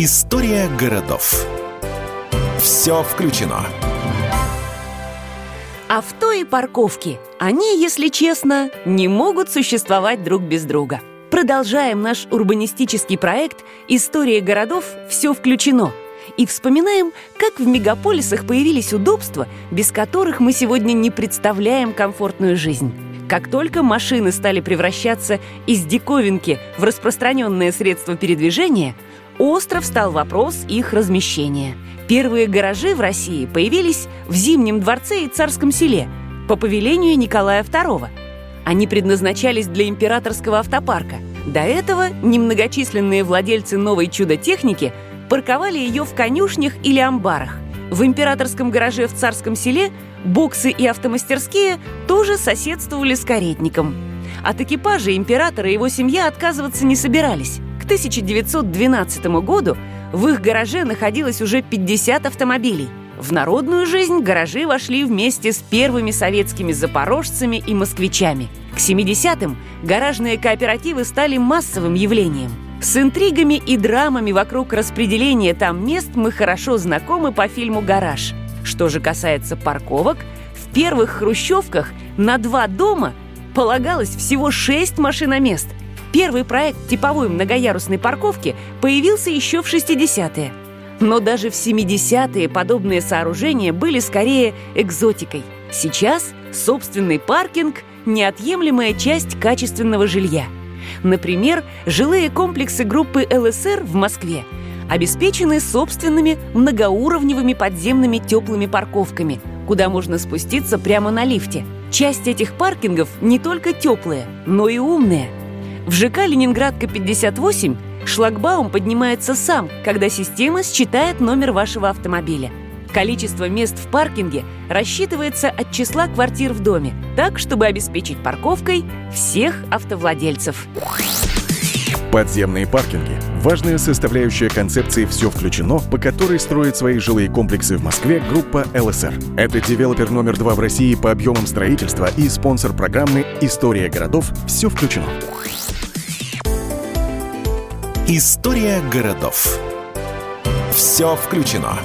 История городов. Все включено. Авто и парковки. Они, если честно, не могут существовать друг без друга. Продолжаем наш урбанистический проект «История городов. Все включено» и вспоминаем, как в мегаполисах появились удобства, без которых мы сегодня не представляем комфортную жизнь. Как только машины стали превращаться из диковинки в распространенное средство передвижения, остро встал вопрос их размещения. Первые гаражи в России появились в Зимнем дворце и Царском селе по повелению Николая II. Они предназначались для императорского автопарка. До этого немногочисленные владельцы новой чудо-техники парковали ее в конюшнях или амбарах. В императорском гараже в Царском селе боксы и автомастерские тоже соседствовали с каретником. От экипажа императора и его семья отказываться не собирались. К 1912 году в их гараже находилось уже 50 автомобилей. В народную жизнь гаражи вошли вместе с первыми советскими запорожцами и москвичами. К 70-м гаражные кооперативы стали массовым явлением – с интригами и драмами вокруг распределения там мест мы хорошо знакомы по фильму «Гараж». Что же касается парковок, в первых хрущевках на два дома полагалось всего шесть машиномест. Первый проект типовой многоярусной парковки появился еще в 60-е. Но даже в 70-е подобные сооружения были скорее экзотикой. Сейчас собственный паркинг – неотъемлемая часть качественного жилья – Например, жилые комплексы группы ЛСР в Москве обеспечены собственными многоуровневыми подземными теплыми парковками, куда можно спуститься прямо на лифте. Часть этих паркингов не только теплые, но и умные. В ЖК «Ленинградка 58» шлагбаум поднимается сам, когда система считает номер вашего автомобиля – Количество мест в паркинге рассчитывается от числа квартир в доме, так, чтобы обеспечить парковкой всех автовладельцев. Подземные паркинги – важная составляющая концепции «Все включено», по которой строит свои жилые комплексы в Москве группа ЛСР. Это девелопер номер два в России по объемам строительства и спонсор программы «История городов. Все включено». История городов. Все включено.